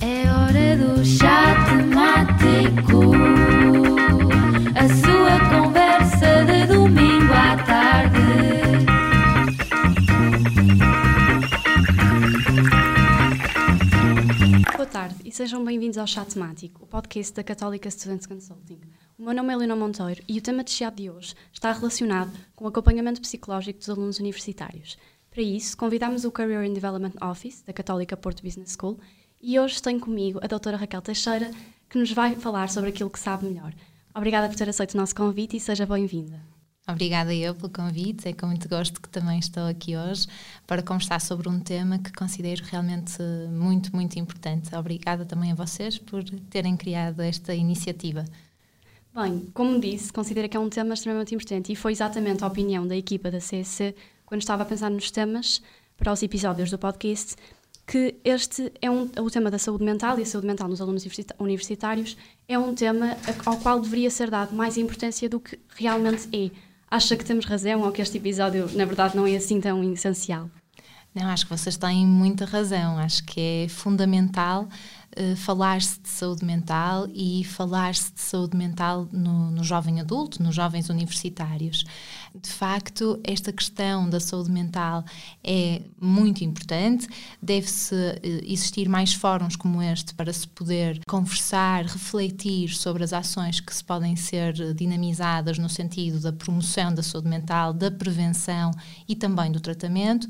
É hora do chá temático. A sua conversa de domingo à tarde. Boa tarde e sejam bem-vindos ao Chá Temático, o podcast da Católica Students Consulting. O meu nome é Helena Monteiro e o tema de chá de hoje está relacionado com o acompanhamento psicológico dos alunos universitários. Para isso, convidamos o Career and Development Office da Católica Porto Business School e hoje tenho comigo a doutora Raquel Teixeira, que nos vai falar sobre aquilo que sabe melhor. Obrigada por ter aceito o nosso convite e seja bem-vinda. Obrigada eu pelo convite, é com muito gosto que também estou aqui hoje para conversar sobre um tema que considero realmente muito, muito importante. Obrigada também a vocês por terem criado esta iniciativa. Bem, como disse, considero que é um tema extremamente importante e foi exatamente a opinião da equipa da CSC quando estava a pensar nos temas para os episódios do podcast que este é um, o tema da saúde mental e a saúde mental nos alunos universitários é um tema ao qual deveria ser dado mais importância do que realmente é acha que temos razão ou que este episódio, na verdade, não é assim tão essencial? Não, acho que vocês têm muita razão. Acho que é fundamental uh, falar-se de saúde mental e falar-se de saúde mental no, no jovem adulto, nos jovens universitários. De facto, esta questão da saúde mental é muito importante. Deve-se uh, existir mais fóruns como este para se poder conversar, refletir sobre as ações que se podem ser dinamizadas no sentido da promoção da saúde mental, da prevenção e também do tratamento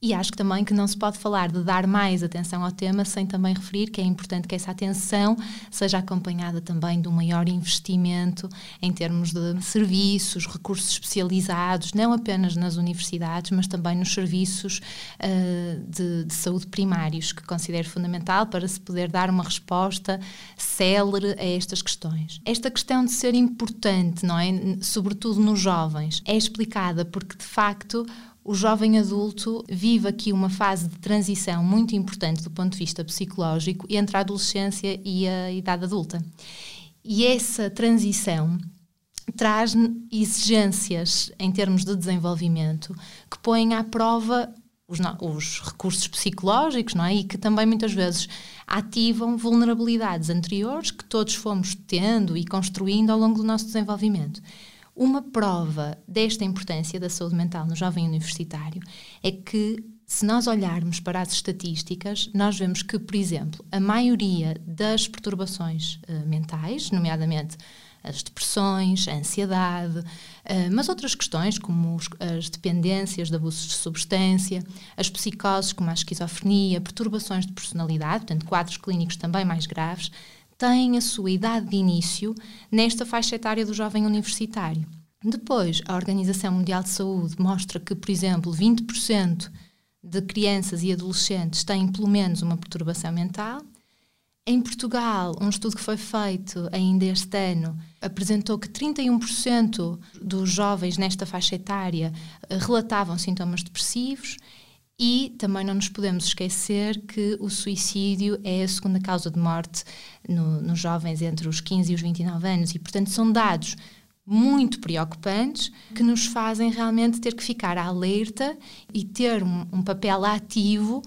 e acho que também que não se pode falar de dar mais atenção ao tema sem também referir que é importante que essa atenção seja acompanhada também de um maior investimento em termos de serviços, recursos especializados, não apenas nas universidades, mas também nos serviços uh, de, de, saúde primários, que considero fundamental para se poder dar uma resposta célere a estas questões. Esta questão de ser importante, não é? Sobretudo nos jovens, é explicada porque de facto o jovem adulto vive aqui uma fase de transição muito importante do ponto de vista psicológico entre a adolescência e a idade adulta. E essa transição traz exigências em termos de desenvolvimento que põem à prova os, os, recursos psicológicos, não é? E que também muitas vezes ativam vulnerabilidades anteriores que todos fomos tendo e construindo ao longo do nosso desenvolvimento. Uma prova desta importância da saúde mental no jovem universitário é que, se nós olharmos para as estatísticas, nós vemos que, por exemplo, a maioria das perturbações uh, mentais, nomeadamente as depressões, a ansiedade, uh, mas outras questões como as dependências de abusos de substância, as psicoses como a esquizofrenia, perturbações de personalidade, portanto, quadros clínicos também mais graves, têm a sua idade de início nesta faixa etária do jovem universitário. Depois, a Organização Mundial de Saúde mostra que, por exemplo, 20% de crianças e adolescentes têm pelo menos uma perturbação mental. Em Portugal, um estudo que foi feito ainda este ano apresentou que 31% dos jovens nesta faixa etária eh, relatavam sintomas depressivos e também não nos podemos esquecer que o suicídio é a segunda causa de morte no, nos jovens entre os 15 e os 29 anos, e portanto são dados muito preocupantes que nos fazem realmente ter que ficar alerta e ter um, um papel ativo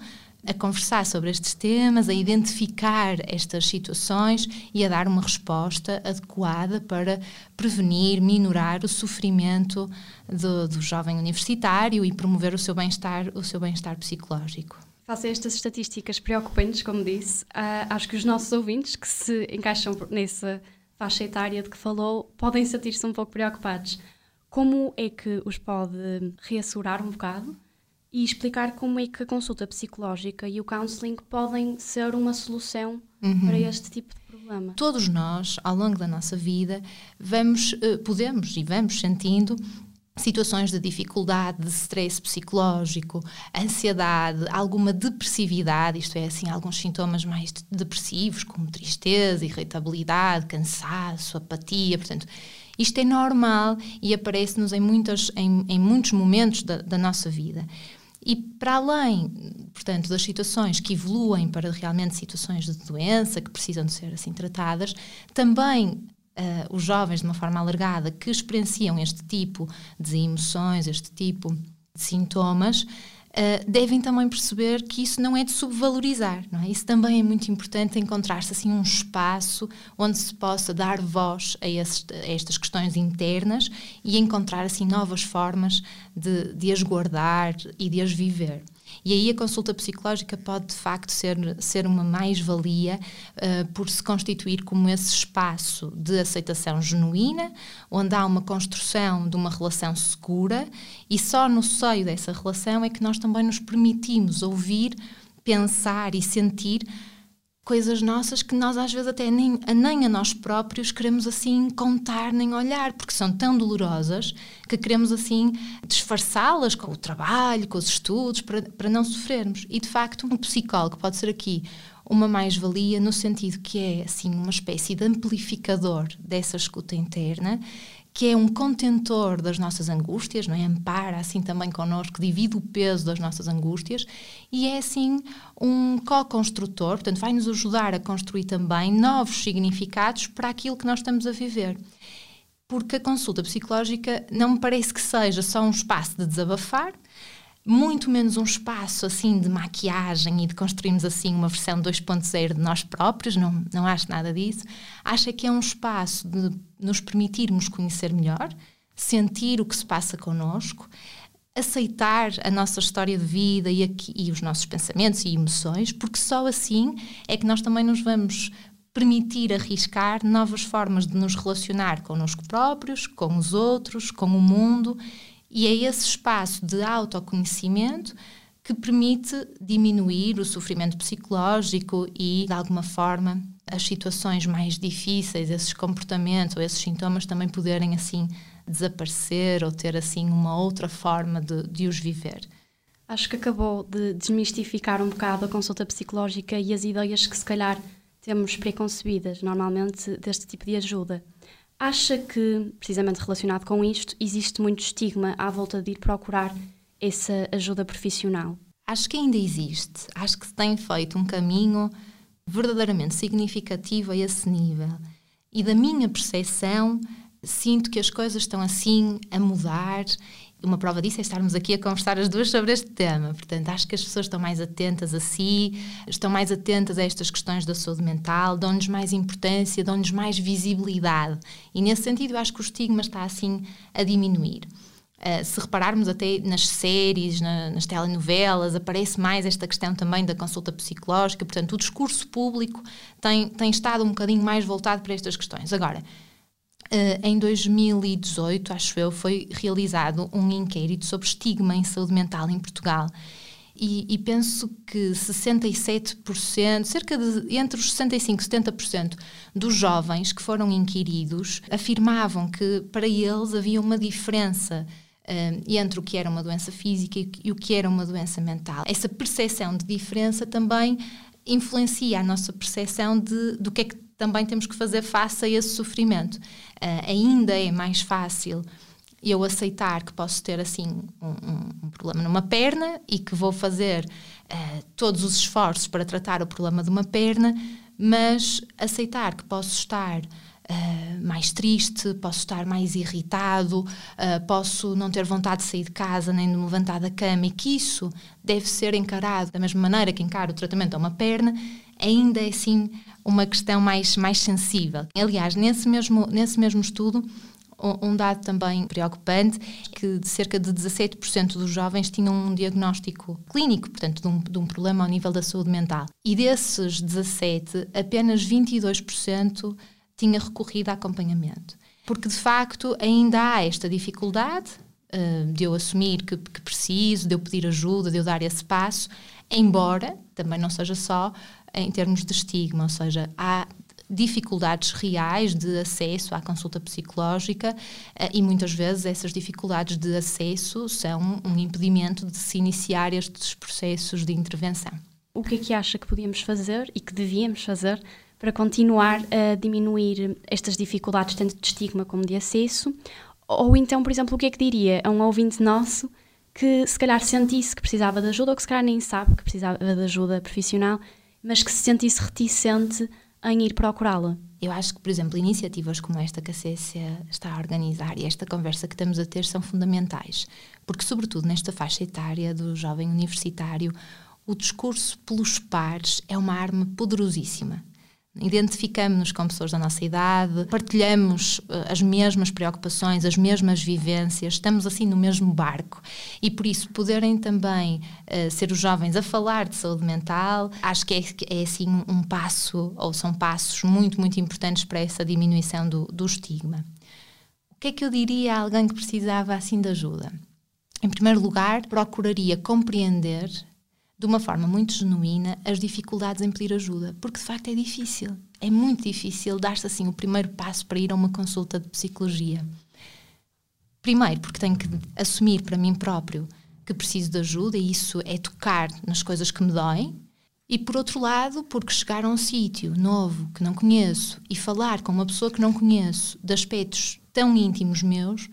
a conversar sobre estes temas, a identificar estas situações e a dar uma resposta adequada para prevenir, minorar o sofrimento do, do jovem universitário e promover o seu bem-estar, o seu bem-estar psicológico. Face a estas estatísticas preocupantes, como disse, uh, acho que os nossos ouvintes que se encaixam nessa faixa etária de que falou podem sentir-se um pouco preocupados. Como é que os pode reassurar um bocado e explicar como é que a consulta psicológica e o counseling podem ser uma solução uhum. para este tipo de problema. Todos nós, ao longo da nossa vida, vamos, uh, podemos e vamos sentindo situações de dificuldade, de stress psicológico, ansiedade, alguma depressividade, isto é, assim, alguns sintomas mais depressivos, como tristeza, irritabilidade, cansaço, apatia, portanto, isto é normal e aparece-nos em, muitas, em, em muitos momentos da, da nossa vida. E para além, portanto, das situações que evoluem para realmente situações de doença que precisam de ser assim tratadas, também uh, os jovens de uma forma alargada que experienciam este tipo de emoções, este tipo de sintomas, uh, devem também perceber que isso não é de subvalorizar, não é? Isso também é muito importante encontrar-se assim um espaço onde se possa dar voz a, esses, a, estas questões internas e encontrar assim novas formas de, de as guardar e de as viver. E aí a consulta psicológica pode de facto ser, ser uma mais-valia uh, por se constituir como esse espaço de aceitação genuína, onde há uma construção de uma relação segura e só no seio dessa relação é que nós também nos permitimos ouvir, pensar e sentir coisas nossas que nós às vezes até nem, nem a nós próprios queremos assim contar nem olhar, porque são tão dolorosas que queremos assim disfarçá-las com o trabalho, com os estudos, para, para não sofrermos. E de facto, um psicólogo pode ser aqui uma mais-valia no sentido que é assim uma espécie de amplificador dessa escuta interna que é um contentor das nossas angústias, não é? Ampara assim também connosco, divide o peso das nossas angústias e é assim um co-construtor, portanto, vai nos ajudar a construir também novos significados para aquilo que nós estamos a viver. Porque a consulta psicológica não me parece que seja só um espaço de desabafar, muito menos um espaço assim de maquiagem e de construirmos assim uma versão 2.0 de nós próprios, não, não acho nada disso. Acho que é um espaço de nos permitirmos conhecer melhor, sentir o que se passa connosco, aceitar a nossa história de vida e, aqui, e os nossos pensamentos e emoções, porque só assim é que nós também nos vamos permitir arriscar novas formas de nos relacionar connosco próprios, com os outros, com o mundo e é esse espaço de autoconhecimento que permite diminuir o sofrimento psicológico e, de alguma forma, as situações mais difíceis, esses comportamentos ou esses sintomas também poderem assim desaparecer ou ter assim uma outra forma de, de os viver. Acho que acabou de desmistificar um bocado a consulta psicológica e as ideias que se calhar temos preconcebidas normalmente deste tipo de ajuda. Acha que, precisamente relacionado com isto, existe muito estigma à volta de ir procurar essa ajuda profissional? Acho que ainda existe. Acho que se tem feito um caminho verdadeiramente significativo a esse nível. E da minha percepção, sinto que as coisas estão assim a mudar uma prova disso é estarmos aqui a conversar as duas sobre este tema. Portanto, acho que as pessoas estão mais atentas a si, estão mais atentas a estas questões da saúde mental, dão-nos mais importância, dão-nos mais visibilidade. E nesse sentido, eu acho que o estigma está assim a diminuir. Uh, se repararmos até nas séries, na, nas telenovelas, aparece mais esta questão também da consulta psicológica. Portanto, o discurso público tem, tem estado um bocadinho mais voltado para estas questões. Agora, Uh, em 2018, acho eu, foi realizado um inquérito sobre estigma em saúde mental em Portugal. E, e, penso que 67%, cerca de entre os 65% e 70% dos jovens que foram inquiridos afirmavam que para eles havia uma diferença uh, entre o que era uma doença física e, o que era uma doença mental. Essa percepção de diferença também influencia a nossa percepção de, do que é que também temos que fazer face a esse sofrimento. Uh, ainda é mais fácil eu aceitar que posso ter assim um, um, problema numa perna e que vou fazer uh, todos os esforços para tratar o problema de uma perna, mas aceitar que posso estar Uh, mais triste, posso estar mais irritado, uh, posso não ter vontade de sair de casa nem de me levantar da cama e que isso deve ser encarado da mesma maneira que encaro o tratamento a uma perna, ainda é assim uma questão mais, mais sensível. Aliás, nesse mesmo, nesse mesmo estudo, um dado também preocupante que cerca de 17% dos jovens tinham um diagnóstico clínico, portanto, de um, de um, problema ao nível da saúde mental. E desses 17, apenas 22% tinha recorrido a acompanhamento. Porque, de facto, ainda há esta dificuldade uh, de eu assumir que, que preciso, de eu pedir ajuda, de eu dar esse passo, embora também não seja só em termos de estigma, ou seja, há dificuldades reais de acesso à consulta psicológica eh, e muitas vezes essas dificuldades de acesso são um impedimento de se iniciar estes processos de intervenção. O que é que acha que podíamos fazer e que devíamos fazer para continuar a diminuir estas dificuldades, tanto de estigma como de acesso? Ou então, por exemplo, o que é que diria a um ouvinte nosso que se calhar sentisse que precisava de ajuda ou que se calhar nem sabe que precisava de ajuda profissional mas que se sentisse reticente em ir procurá-la? Eu acho que, por exemplo, iniciativas como esta que a CSA está a organizar e esta conversa que estamos a ter são fundamentais, porque, sobretudo nesta faixa etária do jovem universitário, o discurso pelos pares é uma arma poderosíssima. Identificamos-nos com pessoas da nossa idade, partilhamos eh, as mesmas preocupações, as mesmas vivências, estamos assim no mesmo barco e por isso poderem também uh, ser os jovens a falar de saúde mental, acho que é, é assim um passo, ou são passos muito, muito importantes para essa diminuição do, do estigma. O que é que eu diria a alguém que precisava assim de ajuda? Em primeiro lugar, procuraria compreender de uma forma muito genuína as dificuldades em pedir ajuda, porque de facto é difícil. É muito difícil dar-se assim o primeiro passo para ir a uma consulta de psicologia. Primeiro, porque tenho que assumir para mim próprio que preciso de ajuda e isso é tocar nas coisas que me doem. E por outro lado, porque chegar a um sítio novo que não conheço e falar com uma pessoa que não conheço de aspectos tão íntimos meus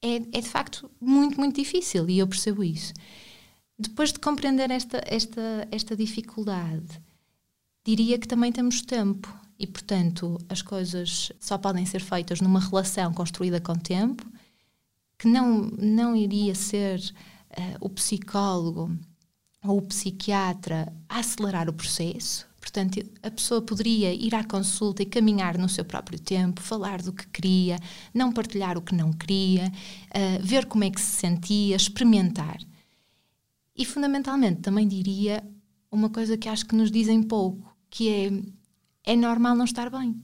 é, é de facto muito, muito difícil e eu percebo isso. Depois de compreender esta, esta, esta dificuldade, diria que também temos tempo e, portanto, as coisas só podem ser feitas numa relação construída com tempo, que não, não iria ser uh, o psicólogo ou o psiquiatra a acelerar o processo. Portanto, a pessoa poderia ir à consulta e caminhar no seu próprio tempo, falar do que queria, não partilhar o que não queria, uh, ver como é que se sentia, experimentar. E fundamentalmente também diria uma coisa que acho que nos dizem pouco, que é é normal não estar bem.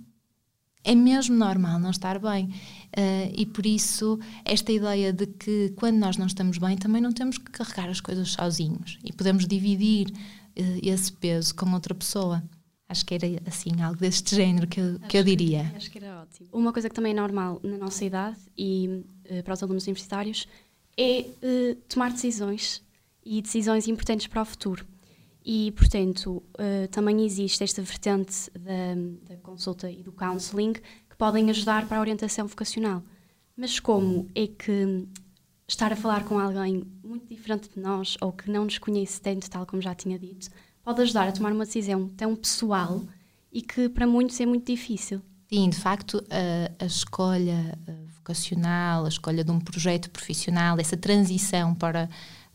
É mesmo normal não estar bem. Uh, e por isso, esta ideia de que quando nós não estamos bem, também não temos que carregar as coisas sozinhos e podemos dividir uh, esse peso com outra pessoa. Acho que era assim, algo deste género que eu, que eu diria. acho que era ótimo. Uma coisa que também é normal na nossa idade e uh, para os alunos universitários é tomar decisões e decisões importantes para o futuro. E, portanto, uh, também existe esta vertente da, da, consulta e do counseling que podem ajudar para a orientação vocacional. Mas como é que estar a falar com alguém muito diferente de nós ou que não nos conhece tanto, tal como já tinha dito, pode ajudar a tomar uma decisão tão pessoal e que para muitos é muito difícil? Sim, de facto, a, a escolha eh, vocacional, a escolha de um projeto profissional, essa transição para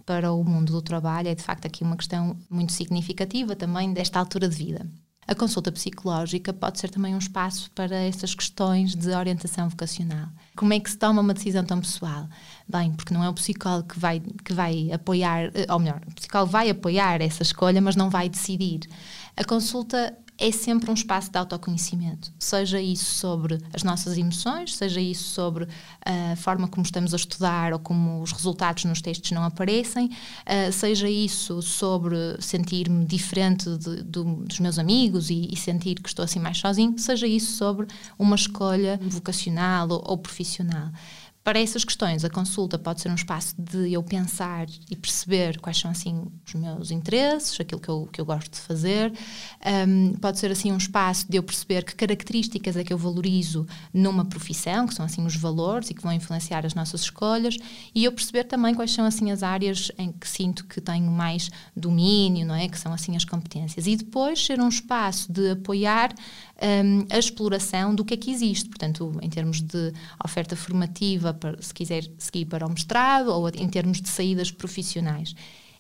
para o mundo do trabalho é de facto aqui uma questão muito significativa também desta altura de vida. A consulta psicológica pode ser também um espaço para essas questões de orientação vocacional. Como é que se toma uma decisão tão pessoal? Bem, porque não é o psicólogo que vai, que vai apoiar, ou melhor, o psicólogo vai apoiar essa escolha, mas não vai decidir. A consulta é sempre um espaço de autoconhecimento, seja isso sobre as nossas emoções, seja isso sobre a forma como estamos a estudar ou como os resultados nos textos não aparecem, uh, seja isso sobre sentir-me diferente de, de, dos meus amigos e, e, sentir que estou assim mais sozinho, seja isso sobre uma escolha vocacional ou, ou profissional. Para essas questões, a consulta pode ser um espaço de eu pensar e perceber quais são assim os meus interesses, aquilo que eu, que eu gosto de fazer. Um, pode ser assim um espaço de eu perceber que características é que eu valorizo numa profissão, que são assim os valores e que vão influenciar as nossas escolhas, e eu perceber também quais são assim as áreas em que sinto que tenho mais domínio, não é? Que são assim as competências. E depois ser um espaço de apoiar um, a exploração do que é que existe, portanto, em termos de oferta formativa, para, se quiser seguir para o mestrado, ou em termos de saídas profissionais.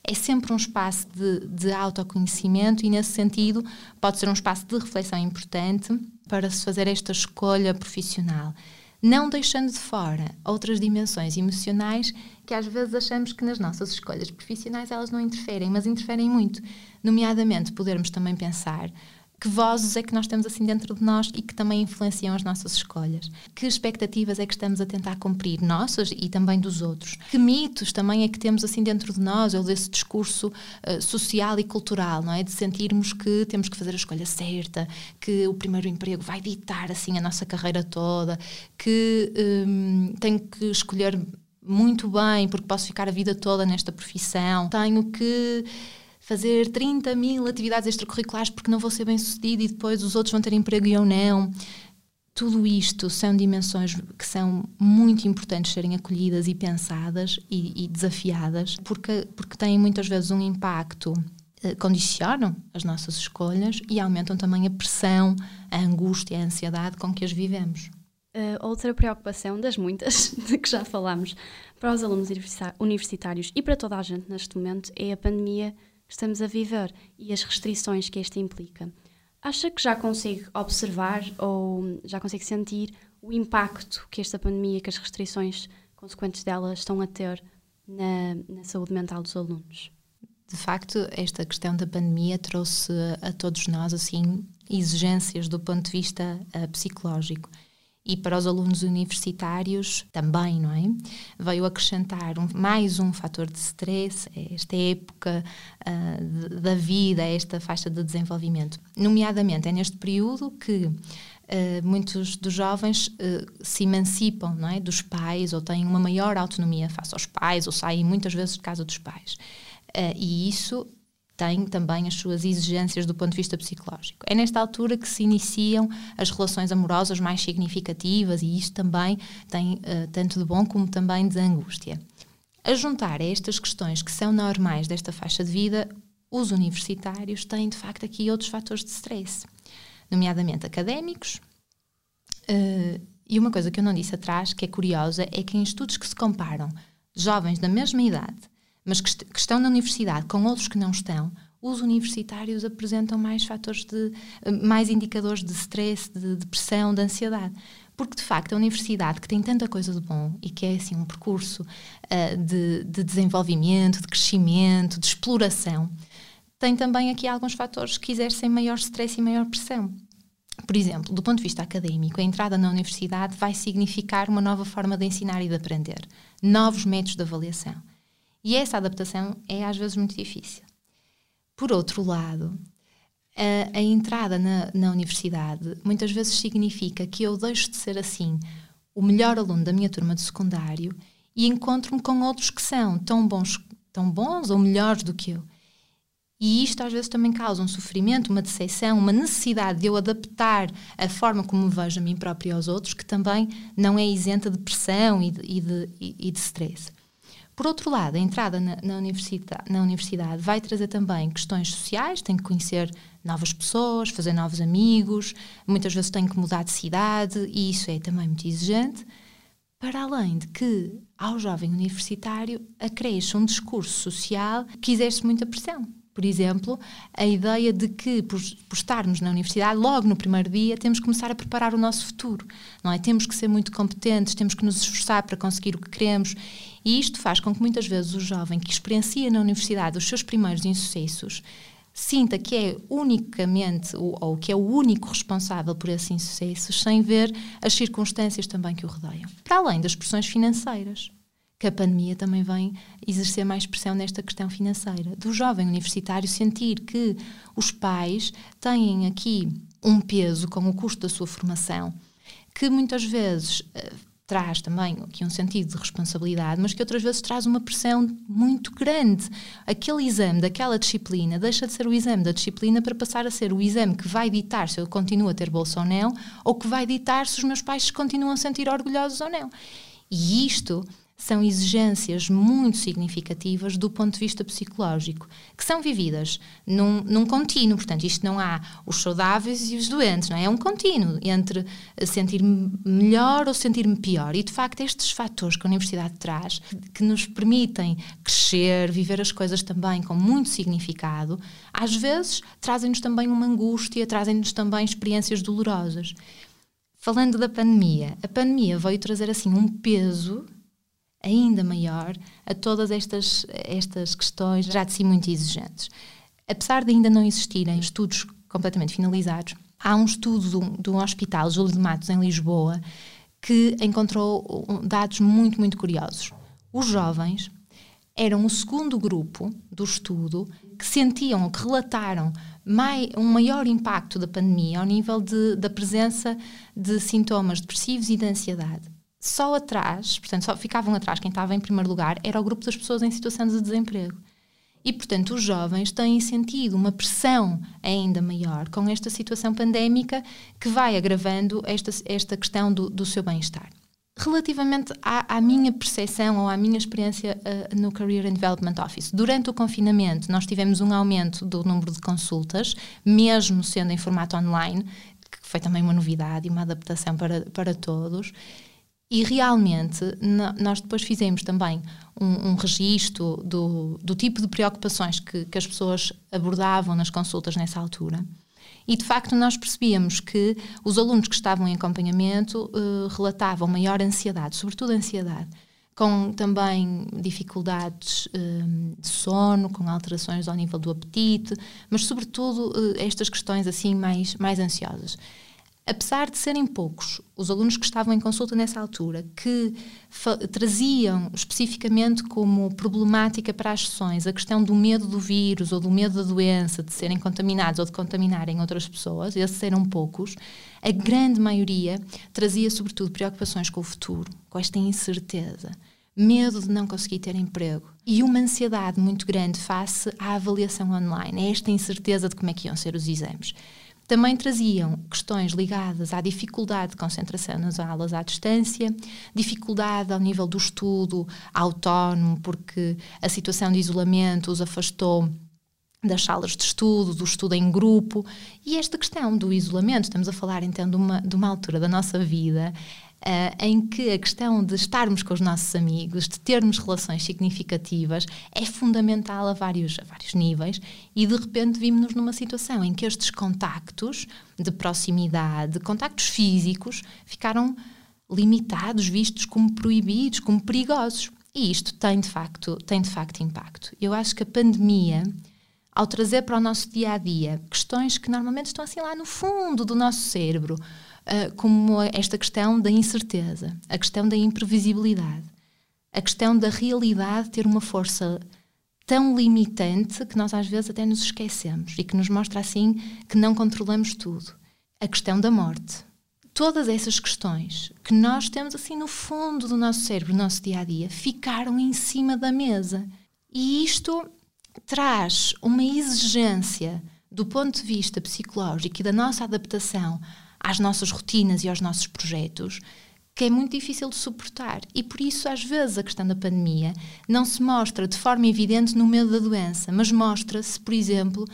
É sempre um espaço de, de autoconhecimento e, nesse sentido, pode ser um espaço de reflexão importante para se fazer esta escolha profissional não deixando de fora outras dimensões emocionais que às vezes achamos que nas nossas escolhas profissionais elas não interferem, mas interferem muito. Nomeadamente, podermos também pensar que vozes é que nós temos assim dentro de nós e que também influenciam as nossas escolhas? Que expectativas é que estamos a tentar cumprir, nossas e também dos outros? Que mitos também é que temos assim dentro de nós, ou desse discurso uh, social e cultural, não é? De sentirmos que temos que fazer a escolha certa, que o primeiro emprego vai ditar assim a nossa carreira toda, que um, tenho que escolher muito bem porque posso ficar a vida toda nesta profissão, tenho que fazer 30 mil atividades extracurriculares porque não vou ser bem sucedido e depois os outros vão ter emprego e eu não. Tudo isto são dimensões que são muito importantes serem acolhidas e pensadas e, e desafiadas, porque, porque têm muitas vezes um impacto eh, condicionam as nossas escolhas e aumentam também a pressão, a angústia, a ansiedade com que as vivemos. Uh, outra preocupação das muitas de que já falámos para os alunos universitários e para toda a gente neste momento é a pandemia estamos a viver e as restrições que esta implica. Acha que já consegue observar ou já consegue sentir o impacto que esta pandemia, que as restrições consequentes dela estão a ter na, na saúde mental dos alunos? De facto, esta questão da pandemia trouxe a todos nós assim exigências do ponto de vista uh, psicológico e para os alunos universitários também, não é? Veio acrescentar um, mais um fator de stress, é esta época uh, de, da vida, esta faixa de desenvolvimento. Nomeadamente, é neste período que uh, muitos dos jovens uh, se emancipam não é? dos pais ou têm uma maior autonomia face aos pais ou saem muitas vezes de casa dos pais. e isso tem também as suas exigências do ponto de vista psicológico. É nesta altura que se iniciam as relações amorosas mais significativas e isto também tem uh, tanto de bom como também de angústia. A juntar a estas questões que são normais desta faixa de vida, os universitários têm de facto aqui outros fatores de stress, nomeadamente académicos. Uh, e uma coisa que eu não disse atrás, que é curiosa, é que em estudos que se comparam jovens da mesma idade mas que, que estão na universidade com outros que não estão, os universitários apresentam mais fatores de mais indicadores de stress, de depressão, de ansiedade. Porque de facto a universidade que tem tanta coisa de bom e que é assim um percurso uh, de, de desenvolvimento, de crescimento, de exploração, tem também aqui alguns fatores que exercem maior stress e maior pressão. Por exemplo, do ponto de vista académico, a entrada na universidade vai significar uma nova forma de ensinar e de aprender, novos métodos de avaliação. E essa adaptação é às vezes muito difícil. Por outro lado, a, a entrada na, na, universidade muitas vezes significa que eu deixo de ser assim o melhor aluno da minha turma de secundário e encontro-me com outros que são tão bons, tão bons ou melhores do que eu. E isto às vezes também causa um sofrimento, uma decepção, uma necessidade de eu adaptar a forma como me vejo a mim própria e aos outros, que também não é isenta de pressão e de, e de, e de stress. Por outro lado, a entrada na, na, universidade, na universidade vai trazer também questões sociais, tem que conhecer novas pessoas, fazer novos amigos, muitas vezes tem que mudar de cidade e isso é também muito exigente. Para além de que, ao jovem universitário, acresce um discurso social que exerce muita pressão. Por exemplo, a ideia de que, por, por, estarmos na universidade, logo no primeiro dia, temos que começar a preparar o nosso futuro. Não é? Temos que ser muito competentes, temos que nos esforçar para conseguir o que queremos. E isto faz com que muitas vezes o jovem que experiencia na universidade os seus primeiros insucessos sinta que é unicamente ou, que é o único responsável por esses insucessos, sem ver as circunstâncias também que o rodeiam. Para além das pressões financeiras que a pandemia também vem exercer mais pressão nesta questão financeira. Do jovem universitário sentir que os pais têm aqui um peso com o custo da sua formação, que muitas vezes uh, traz também aqui um sentido de responsabilidade, mas que outras vezes traz uma pressão muito grande. Aquele exame daquela disciplina deixa de ser o exame da disciplina para passar a ser o exame que vai ditar se eu continuo a ter bolsa ou não, ou que vai ditar se os meus pais continuam a sentir orgulhosos ou não. E isto são exigências muito significativas do ponto de vista psicológico, que são vividas num, num contínuo. Portanto, isto não há os saudáveis e os doentes, não é? É um contínuo entre sentir-me melhor ou sentir-me pior. E, de facto, estes fatores que a universidade traz, que nos permitem crescer, viver as coisas também com muito significado, às vezes trazem-nos também uma angústia, trazem-nos também experiências dolorosas. Falando da pandemia, a pandemia veio trazer assim um peso ainda maior a todas estas, estas questões já de si muito exigentes. Apesar de ainda não existirem estudos completamente finalizados, há um estudo de um, hospital, Júlio de Matos, em Lisboa, que encontrou dados muito, muito curiosos. Os jovens eram o segundo grupo do estudo que sentiam que relataram mai, um maior impacto da pandemia ao nível de, da presença de sintomas depressivos e de ansiedade só atrás, portanto, só ficavam atrás quem estava em primeiro lugar, era o grupo das pessoas em situação de desemprego. E, portanto, os jovens têm sentido uma pressão ainda maior com esta situação pandémica que vai agravando esta, esta questão do, do seu bem-estar. Relativamente à, à, minha percepção ou à minha experiência uh, no Career and Development Office, durante o confinamento nós tivemos um aumento do número de consultas, mesmo sendo em formato online, que foi também uma novidade e uma adaptação para, para todos. E realmente nós depois fizemos também um, um registro do, do tipo de preocupações que, que as pessoas abordavam nas consultas nessa altura. E de facto nós percebíamos que os alunos que estavam em acompanhamento uh, relatavam maior ansiedade, sobretudo ansiedade, com também dificuldades uh, de sono, com alterações ao nível do apetite, mas sobretudo uh, estas questões assim mais, mais ansiosas apesar de serem poucos os alunos que estavam em consulta nessa altura, que traziam especificamente como problemática para as sessões a questão do medo do vírus ou do medo da doença, de serem contaminados ou de contaminarem outras pessoas, esses eram poucos, a grande maioria trazia sobretudo preocupações com o futuro, com esta incerteza. Medo de não conseguir ter emprego e uma ansiedade muito grande face à avaliação online, é esta incerteza de como é que iam ser os exames também traziam questões ligadas à dificuldade de concentração nas aulas à distância, dificuldade ao nível do estudo autónomo, porque a situação de isolamento os afastou das salas de estudo, do estudo em grupo, e esta questão do isolamento, estamos a falar então de uma, de uma altura da nossa vida Uh, em que a questão de estarmos com os nossos amigos, de termos relações significativas, é fundamental a vários, a vários níveis e de repente vimos-nos numa situação em que estes contactos de proximidade, contactos físicos, ficaram limitados, vistos como proibidos, como perigosos. E isto tem de facto, tem de facto impacto. Eu acho que a pandemia, ao trazer para o nosso dia a dia questões que normalmente estão assim lá no fundo do nosso cérebro, uh, como esta questão da incerteza, a questão da imprevisibilidade, a questão da realidade ter uma força tão limitante que nós às vezes até nos esquecemos e que nos mostra assim que não controlamos tudo. A questão da morte. Todas essas questões que nós temos assim no fundo do nosso cérebro, no nosso dia a dia, ficaram em cima da mesa. E isto traz uma exigência do ponto de vista psicológico e da nossa adaptação às nossas rotinas e aos nossos projetos, que é muito difícil de suportar. E por isso, às vezes, a questão da pandemia não se mostra de forma evidente no medo da doença, mas mostra-se, por exemplo,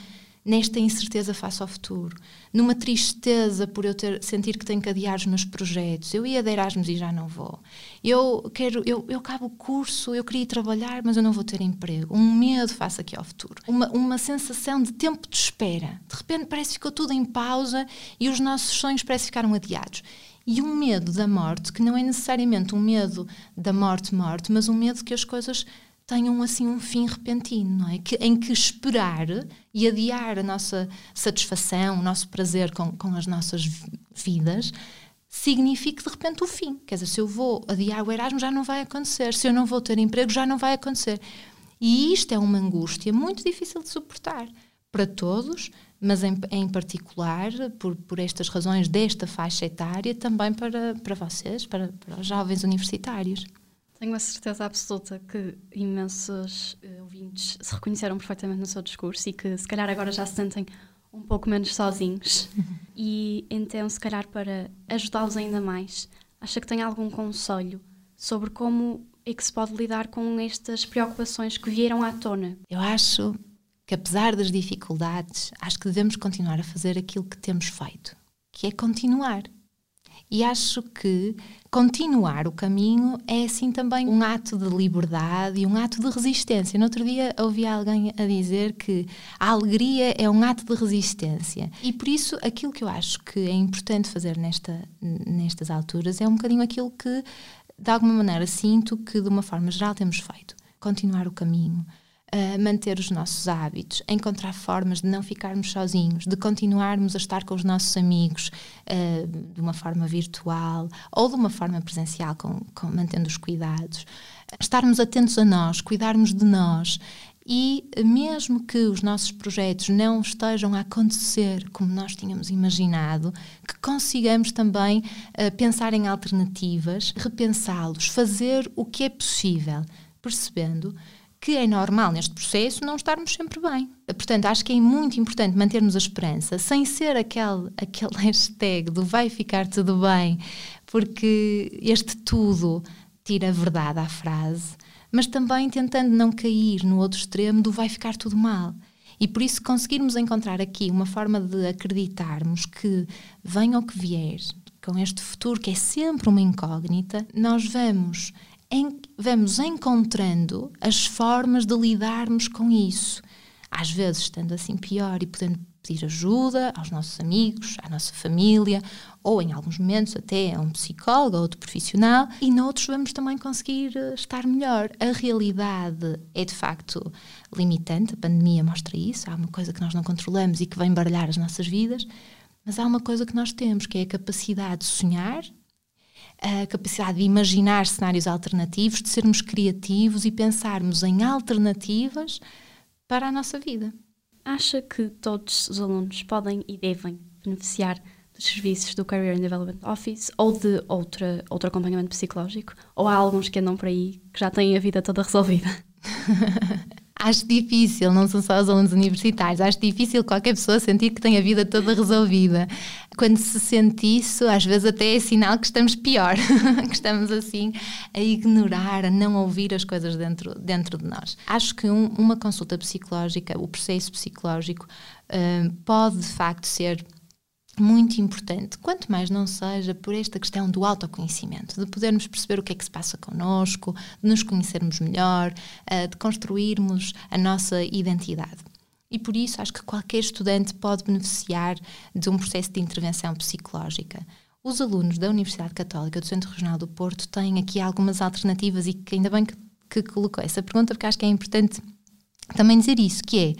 nesta incerteza face ao futuro, numa tristeza por eu ter, sentir que tenho que adiar os meus projetos. Eu ia de Erasmus e já não vou. Eu quero, eu, eu acabo o curso, eu queria ir trabalhar, mas eu não vou ter emprego. Um medo face aqui ao futuro. Uma, uma sensação de tempo de espera. De repente parece que ficou tudo em pausa e os nossos sonhos parece que ficaram adiados. E um medo da morte, que não é necessariamente um medo da morte-morte, mas um medo que as coisas tenham assim um fim repentino, não é? Que, em que esperar e adiar a nossa satisfação, o nosso prazer com, com as nossas vidas signifique de repente o fim. Quer dizer, se eu vou adiar o Erasmus já não vai acontecer, se eu não vou ter emprego já não vai acontecer. E isto é uma angústia muito difícil de suportar para todos, mas em, em particular, por, por estas razões desta faixa etária, também para, para vocês, para, para os jovens universitários. Tenho a certeza absoluta que imensos uh, ouvintes se reconheceram perfeitamente no seu discurso e que se calhar agora já se sentem um pouco menos sozinhos. e então, se calhar, para ajudá-los ainda mais, acha que tem algum conselho sobre como é que se pode lidar com estas preocupações que vieram à tona? Eu acho que, apesar das dificuldades, acho que devemos continuar a fazer aquilo que temos feito, que é continuar. E acho que continuar o caminho é assim também um ato de liberdade e um ato de resistência. No outro dia ouvi alguém a dizer que a alegria é um ato de resistência. E por isso aquilo que eu acho que é importante fazer nesta, nestas alturas é um bocadinho aquilo que de alguma maneira sinto que de uma forma geral temos feito. Continuar o caminho, manter os nossos hábitos, encontrar formas de não ficarmos sozinhos, de continuarmos a estar com os nossos amigos uh, de uma forma virtual ou de uma forma presencial, com, com, mantendo os cuidados, estarmos atentos a nós, cuidarmos de nós. E mesmo que os nossos projetos não estejam a acontecer como nós tínhamos imaginado, que consigamos também uh, pensar em alternativas, repensá-los, fazer o que é possível, percebendo que é normal neste processo não estarmos sempre bem. Portanto, acho que é muito importante mantermos a esperança, sem ser aquele, aquele hashtag do vai ficar tudo bem, porque este tudo tira a verdade à frase, mas também tentando não cair no outro extremo do vai ficar tudo mal. E por isso conseguirmos encontrar aqui uma forma de acreditarmos que venha o que vier, com este futuro que é sempre uma incógnita, nós vamos em, vamos encontrando as formas de lidarmos com isso. Às vezes, estando assim pior e podendo pedir ajuda aos nossos amigos, à nossa família, ou em alguns momentos até a um psicólogo ou outro profissional, e noutros vamos também conseguir eh, estar melhor. A realidade é de facto limitante, a pandemia mostra isso, há uma coisa que nós não controlamos e que vem baralhar as nossas vidas, mas há uma coisa que nós temos, que é a capacidade de sonhar, a capacidade de imaginar cenários alternativos, de sermos criativos e pensarmos em alternativas para a nossa vida. Acha que todos os alunos podem e devem beneficiar dos serviços do Career and Development Office ou de outra, outro acompanhamento psicológico? Ou há alguns que andam por aí que já têm a vida toda resolvida? Acho difícil, não são só os alunos universitários, acho difícil qualquer pessoa sentir que tem a vida toda resolvida. Quando se sente isso, às vezes até é sinal que estamos pior, que estamos assim a ignorar, a não ouvir as coisas dentro, dentro de nós. Acho que um, uma consulta psicológica, o processo psicológico, uh, pode de facto ser muito importante, quanto mais não seja por esta questão do autoconhecimento, de podermos perceber o que é que se passa connosco, de nos conhecermos melhor, eh, de construirmos a nossa identidade. E por isso acho que qualquer estudante pode beneficiar de um processo de intervenção psicológica. Os alunos da Universidade Católica do Centro Regional do Porto têm aqui algumas alternativas e que ainda bem que, que colocou essa pergunta, porque acho que é importante também dizer isso, que é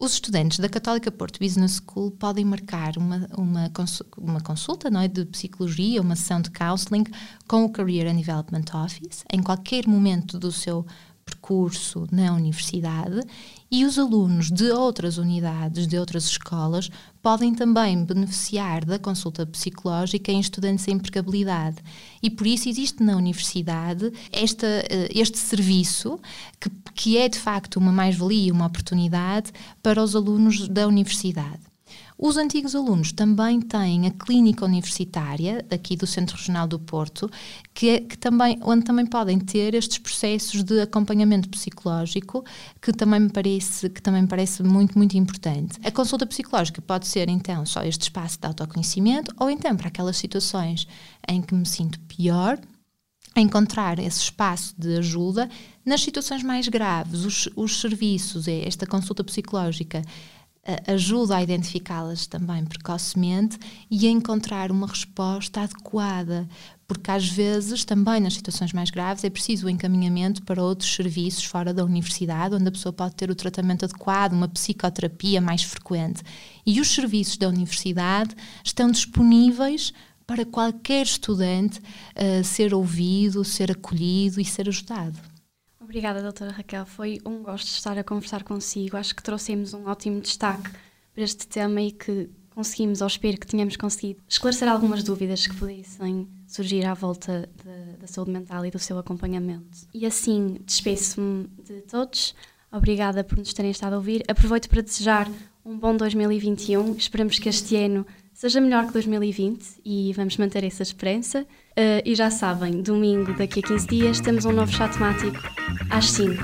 os estudantes da Católica Porto Business School podem marcar uma, uma, uma consulta não é, de psicologia, uma sessão de counseling com o Career and Development Office. Em qualquer momento do seu percurso na universidade e os alunos de outras unidades, de outras escolas, podem também beneficiar da consulta psicológica em estudantes em empregabilidade. E por isso existe na universidade esta, eh, este serviço que, que é de facto uma mais-valia, uma oportunidade para os alunos da universidade. Os antigos alunos também têm a clínica universitária aqui do Centro Regional do Porto, que, é, que também, onde também podem ter estes processos de acompanhamento psicológico, que também me parece, que também parece muito, muito importante. A consulta psicológica pode ser então só este espaço de autoconhecimento, ou então para aquelas situações em que me sinto pior, encontrar esse espaço de ajuda nas situações mais graves, os, os serviços, é esta consulta psicológica ajuda a identificá-las também precocemente e a encontrar uma resposta adequada, porque às vezes, também nas situações mais graves, é preciso o encaminhamento para outros serviços fora da universidade, onde a pessoa pode ter o tratamento adequado, uma psicoterapia mais frequente. E os serviços da universidade estão disponíveis para qualquer estudante uh, ser ouvido, ser acolhido e ser ajudado. Obrigada, doutora Raquel. Foi um gosto estar a conversar consigo. Acho que trouxemos um ótimo destaque para este tema e que conseguimos, ou espero que tenhamos conseguido, esclarecer algumas dúvidas que pudessem surgir à volta de, da saúde mental e do seu acompanhamento. E assim, despeço-me de todos. Obrigada por nos terem estado a ouvir. Aproveito para desejar um bom 2021. Esperamos que este ano seja melhor que 2020 e vamos manter essa esperança. Uh, e já sabem, domingo, daqui a 15 dias, temos um novo chá temático às 5.